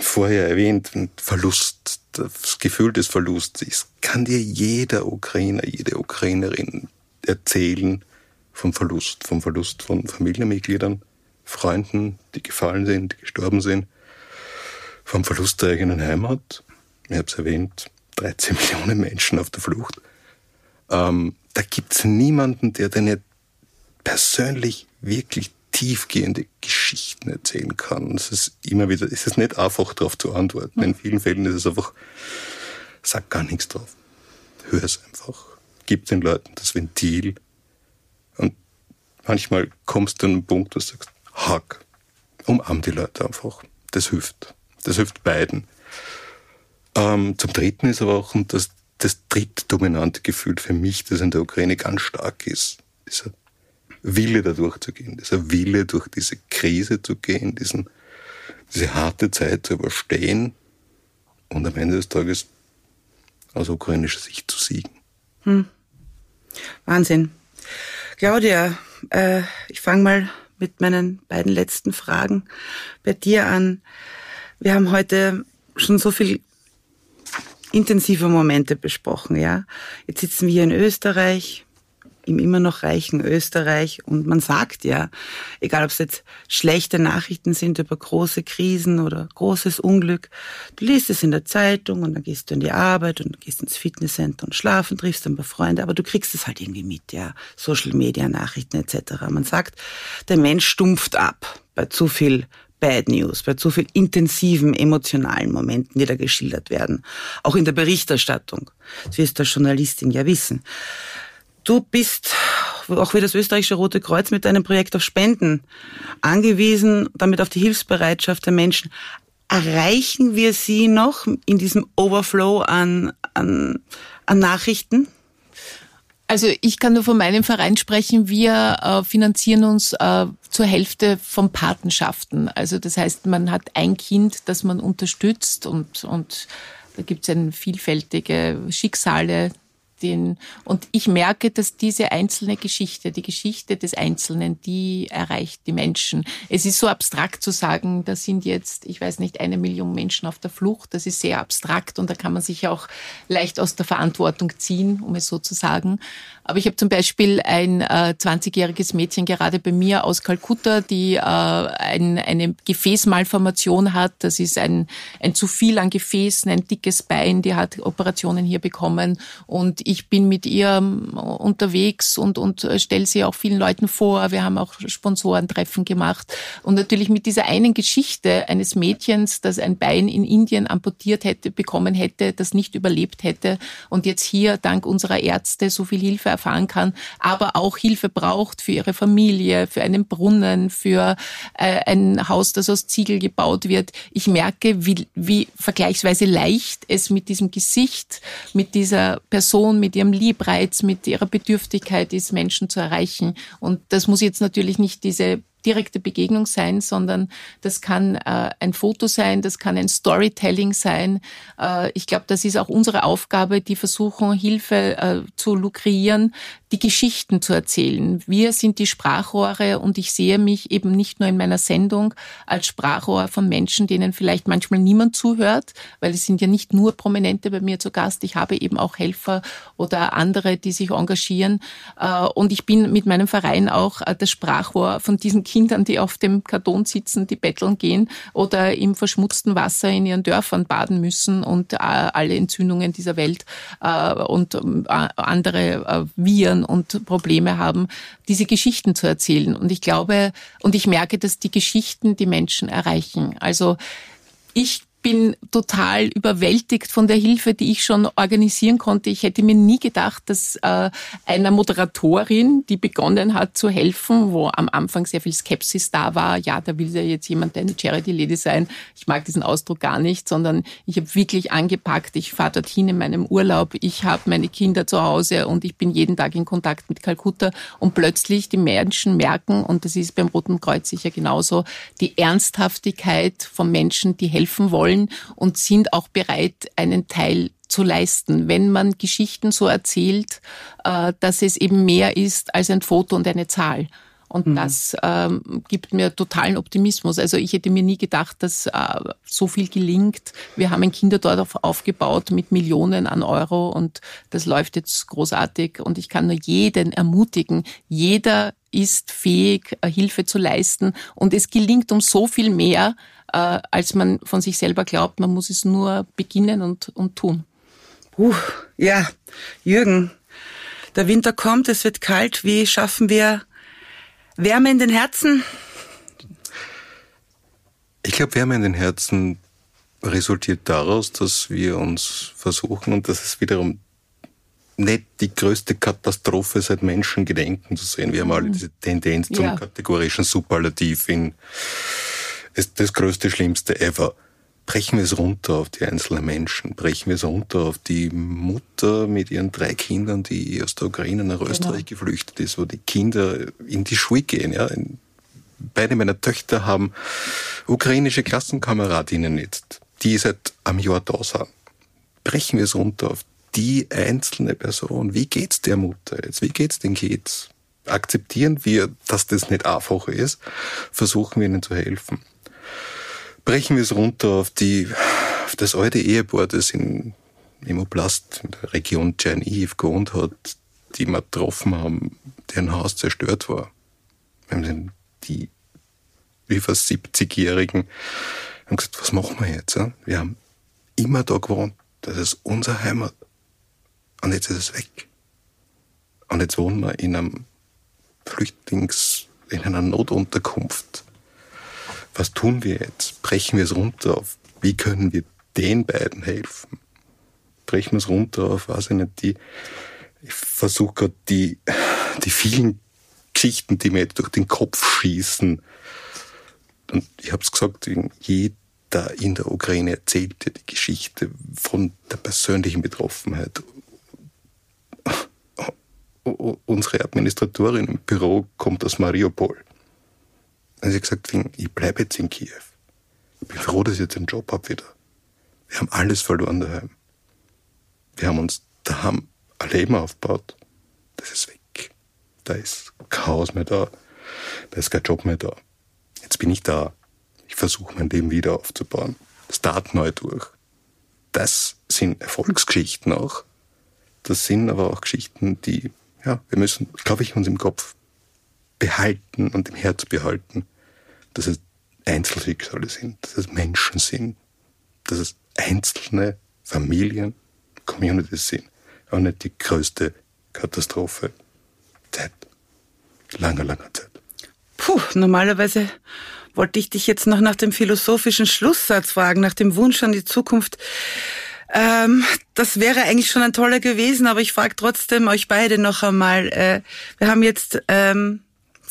vorher erwähnt, Verlust, das Gefühl des Verlusts. Es kann dir jeder Ukrainer, jede Ukrainerin erzählen vom Verlust, vom Verlust von Familienmitgliedern, Freunden, die gefallen sind, die gestorben sind, vom Verlust der eigenen Heimat. Ich habe es erwähnt, 13 Millionen Menschen auf der Flucht. Ähm, da gibt es niemanden, der dir nicht persönlich wirklich tiefgehende Geschichten erzählen kann. Es ist immer wieder, es ist nicht einfach darauf zu antworten. In vielen Fällen ist es einfach, sag gar nichts drauf. Hör es einfach. Gib den Leuten das Ventil. Und manchmal kommst du an einen Punkt, wo du sagst, hack. Umarm die Leute einfach. Das hilft. Das hilft beiden. Ähm, zum Dritten ist aber auch, und das, das dritte dominante Gefühl für mich, das in der Ukraine ganz stark ist, dieser Wille da durchzugehen, dieser Wille durch diese Krise zu gehen, diesen, diese harte Zeit zu überstehen und am Ende des Tages aus ukrainischer Sicht zu siegen. Hm. Wahnsinn. Claudia, äh, ich fange mal mit meinen beiden letzten Fragen bei dir an. Wir haben heute schon so viel intensive Momente besprochen, ja. Jetzt sitzen wir hier in Österreich, im immer noch reichen Österreich und man sagt ja, egal ob es jetzt schlechte Nachrichten sind über große Krisen oder großes Unglück, du liest es in der Zeitung und dann gehst du in die Arbeit und gehst ins Fitnesscenter und schlafen, triffst dann bei Freunden, aber du kriegst es halt irgendwie mit, ja, Social Media Nachrichten etc. Man sagt, der Mensch stumpft ab bei zu viel Bad News, bei zu viel intensiven emotionalen Momenten, die da geschildert werden. Auch in der Berichterstattung. Das wirst du als Journalistin ja wissen. Du bist auch wie das österreichische Rote Kreuz mit deinem Projekt auf Spenden angewiesen, damit auf die Hilfsbereitschaft der Menschen. Erreichen wir sie noch in diesem Overflow an, an, an Nachrichten? Also ich kann nur von meinem Verein sprechen. Wir äh, finanzieren uns äh, zur Hälfte von Patenschaften. Also das heißt, man hat ein Kind, das man unterstützt und, und da gibt es vielfältige Schicksale, den, und ich merke, dass diese einzelne Geschichte, die Geschichte des Einzelnen, die erreicht die Menschen. Es ist so abstrakt zu sagen, da sind jetzt, ich weiß nicht, eine Million Menschen auf der Flucht. Das ist sehr abstrakt und da kann man sich auch leicht aus der Verantwortung ziehen, um es so zu sagen. Aber ich habe zum Beispiel ein äh, 20-jähriges Mädchen gerade bei mir aus Kalkutta, die äh, ein, eine Gefäßmalformation hat. Das ist ein, ein zu viel an Gefäßen, ein dickes Bein. Die hat Operationen hier bekommen und ich bin mit ihr ähm, unterwegs und, und äh, stelle sie auch vielen Leuten vor. Wir haben auch Sponsorentreffen gemacht. Und natürlich mit dieser einen Geschichte eines Mädchens, das ein Bein in Indien amputiert hätte, bekommen hätte, das nicht überlebt hätte und jetzt hier dank unserer Ärzte so viel Hilfe erfahren kann, aber auch Hilfe braucht für ihre Familie, für einen Brunnen, für äh, ein Haus, das aus Ziegel gebaut wird. Ich merke, wie, wie vergleichsweise leicht es mit diesem Gesicht, mit dieser Person, mit ihrem Liebreiz, mit ihrer Bedürftigkeit ist, Menschen zu erreichen. Und das muss jetzt natürlich nicht diese direkte Begegnung sein, sondern das kann äh, ein Foto sein, das kann ein Storytelling sein. Äh, ich glaube, das ist auch unsere Aufgabe, die versuchen, Hilfe äh, zu lukrieren, die Geschichten zu erzählen. Wir sind die Sprachrohre und ich sehe mich eben nicht nur in meiner Sendung als Sprachrohr von Menschen, denen vielleicht manchmal niemand zuhört, weil es sind ja nicht nur Prominente bei mir zu Gast. Ich habe eben auch Helfer oder andere, die sich engagieren. Äh, und ich bin mit meinem Verein auch äh, das Sprachrohr von diesen Kindern, die auf dem Karton sitzen, die betteln gehen oder im verschmutzten Wasser in ihren Dörfern baden müssen und äh, alle Entzündungen dieser Welt und andere Viren und Probleme haben, diese Geschichten zu erzählen. Und ich glaube, und ich merke, dass die Geschichten die Menschen erreichen. Also ich bin total überwältigt von der Hilfe, die ich schon organisieren konnte. Ich hätte mir nie gedacht, dass äh, einer Moderatorin, die begonnen hat zu helfen, wo am Anfang sehr viel Skepsis da war, ja, da will ja jetzt jemand eine Charity Lady sein. Ich mag diesen Ausdruck gar nicht, sondern ich habe wirklich angepackt. Ich fahre dorthin in meinem Urlaub. Ich habe meine Kinder zu Hause und ich bin jeden Tag in Kontakt mit Kalkutta und plötzlich die Menschen merken, und das ist beim Roten Kreuz sicher genauso, die Ernsthaftigkeit von Menschen, die helfen wollen wollen und sind auch bereit, einen Teil zu leisten, wenn man Geschichten so erzählt, äh, dass es eben mehr ist als ein Foto und eine Zahl. Und mhm. das ähm, gibt mir totalen Optimismus. Also ich hätte mir nie gedacht, dass äh, so viel gelingt. Wir haben ein Kinderdorf aufgebaut mit Millionen an Euro und das läuft jetzt großartig. Und ich kann nur jeden ermutigen, jeder ist fähig, äh, Hilfe zu leisten. Und es gelingt um so viel mehr, äh, als man von sich selber glaubt. Man muss es nur beginnen und, und tun. Uh, ja, Jürgen, der Winter kommt, es wird kalt. Wie schaffen wir Wärme in den Herzen? Ich glaube, Wärme in den Herzen resultiert daraus, dass wir uns versuchen, und das ist wiederum nicht die größte Katastrophe seit Menschengedenken zu sehen. Wir haben alle mhm. diese Tendenz zum ja. kategorischen Superlativ in ist das größte, schlimmste ever. Brechen wir es runter auf die einzelnen Menschen, brechen wir es runter auf die Mutter mit ihren drei Kindern, die aus der Ukraine nach genau. Österreich geflüchtet ist, wo die Kinder in die Schule gehen. Ja. Beide meiner Töchter haben ukrainische Klassenkameradinnen jetzt, die seit einem Jahr da sind. Brechen wir es runter auf die einzelne Person. Wie geht's der Mutter jetzt? Wie geht's den Kids? Akzeptieren wir, dass das nicht einfach ist, versuchen wir ihnen zu helfen brechen wir es runter auf die, auf das alte Ehepaar, das in, im Oblast in der Region Tschernihiv gewohnt hat, die wir getroffen haben, deren Haus zerstört war. Die über 70-Jährigen haben gesagt, was machen wir jetzt? Wir haben immer da gewohnt. Das ist unsere Heimat. Und jetzt ist es weg. Und jetzt wohnen wir in einem Flüchtlings, in einer Notunterkunft was tun wir jetzt? Brechen wir es runter auf, wie können wir den beiden helfen? Brechen wir es runter auf, weiß ich nicht, die, ich versuche gerade die, die vielen Geschichten, die mir durch den Kopf schießen. Und ich habe es gesagt, jeder in der Ukraine erzählt dir die Geschichte von der persönlichen Betroffenheit. Unsere Administratorin im Büro kommt aus Mariupol. Dann hat sie gesagt, ich bleibe jetzt in Kiew. Ich bin froh, dass ich jetzt einen Job habe wieder. Wir haben alles verloren daheim. Wir haben uns daheim ein Leben aufgebaut. Das ist weg. Da ist Haus mehr da. Da ist kein Job mehr da. Jetzt bin ich da. Ich versuche mein Leben wieder aufzubauen. Start neu durch. Das sind Erfolgsgeschichten auch. Das sind aber auch Geschichten, die, ja, wir müssen, glaube ich, uns im Kopf behalten und im Herz behalten, dass es Einzelschicksale sind, dass es Menschen sind, dass es einzelne Familien, Communities sind, aber nicht die größte Katastrophe seit langer, langer Zeit. Puh, normalerweise wollte ich dich jetzt noch nach dem philosophischen Schlusssatz fragen, nach dem Wunsch an die Zukunft. Ähm, das wäre eigentlich schon ein toller gewesen, aber ich frage trotzdem euch beide noch einmal. Äh, wir haben jetzt ähm,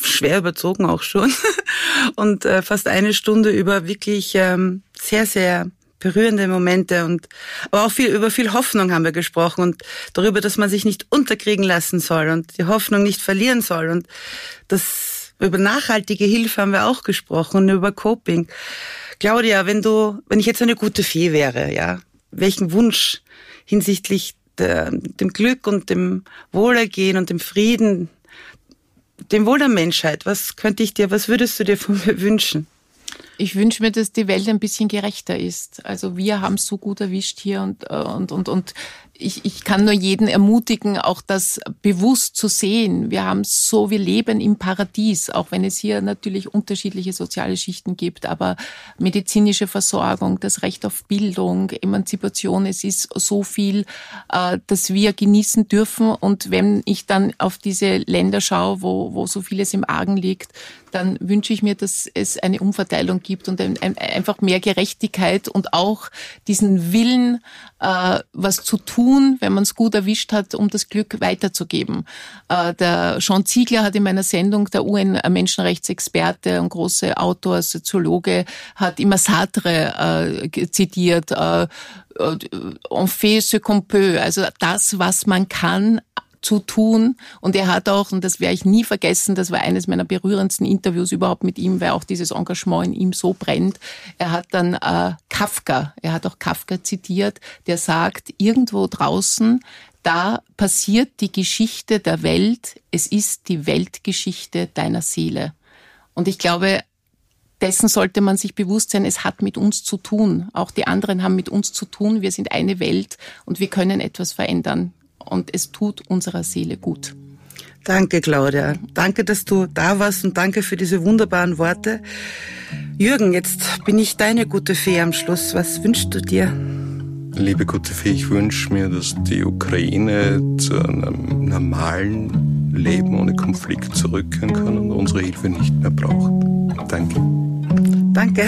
schwer überzogen auch schon und äh, fast eine Stunde über wirklich ähm, sehr, sehr berührende Momente und aber auch viel über viel Hoffnung haben wir gesprochen und darüber, dass man sich nicht unterkriegen lassen soll und die Hoffnung nicht verlieren soll und das über nachhaltige Hilfe haben wir auch gesprochen und über Coping. Claudia, wenn du, wenn ich jetzt eine gute Fee wäre, ja, welchen Wunsch hinsichtlich der, dem Glück und dem Wohlergehen und dem Frieden dem Wohl der Menschheit, was könnte ich dir, was würdest du dir von mir wünschen? Ich wünsche mir, dass die Welt ein bisschen gerechter ist. Also wir haben es so gut erwischt hier und, äh, und, und, und ich, ich kann nur jeden ermutigen, auch das bewusst zu sehen. Wir haben so, wir leben im Paradies, auch wenn es hier natürlich unterschiedliche soziale Schichten gibt, aber medizinische Versorgung, das Recht auf Bildung, Emanzipation, es ist so viel, äh, dass wir genießen dürfen. Und wenn ich dann auf diese Länder schaue, wo, wo so vieles im Argen liegt, dann wünsche ich mir, dass es eine Umverteilung gibt und ein, ein, einfach mehr Gerechtigkeit und auch diesen Willen, äh, was zu tun, wenn man es gut erwischt hat, um das Glück weiterzugeben. Äh, der Sean Ziegler hat in meiner Sendung, der UN-Menschenrechtsexperte und große Autor, Soziologe, hat immer Sartre äh, zitiert, äh, äh on fait ce qu'on peut, also das, was man kann, zu tun. Und er hat auch, und das werde ich nie vergessen, das war eines meiner berührendsten Interviews überhaupt mit ihm, weil auch dieses Engagement in ihm so brennt. Er hat dann äh, Kafka, er hat auch Kafka zitiert, der sagt, irgendwo draußen, da passiert die Geschichte der Welt, es ist die Weltgeschichte deiner Seele. Und ich glaube, dessen sollte man sich bewusst sein, es hat mit uns zu tun. Auch die anderen haben mit uns zu tun. Wir sind eine Welt und wir können etwas verändern und es tut unserer Seele gut. Danke, Claudia. Danke, dass du da warst und danke für diese wunderbaren Worte. Jürgen, jetzt bin ich deine gute Fee am Schluss. Was wünschst du dir? Liebe gute Fee, ich wünsche mir, dass die Ukraine zu einem normalen Leben ohne Konflikt zurückkehren kann und unsere Hilfe nicht mehr braucht. Danke. Danke.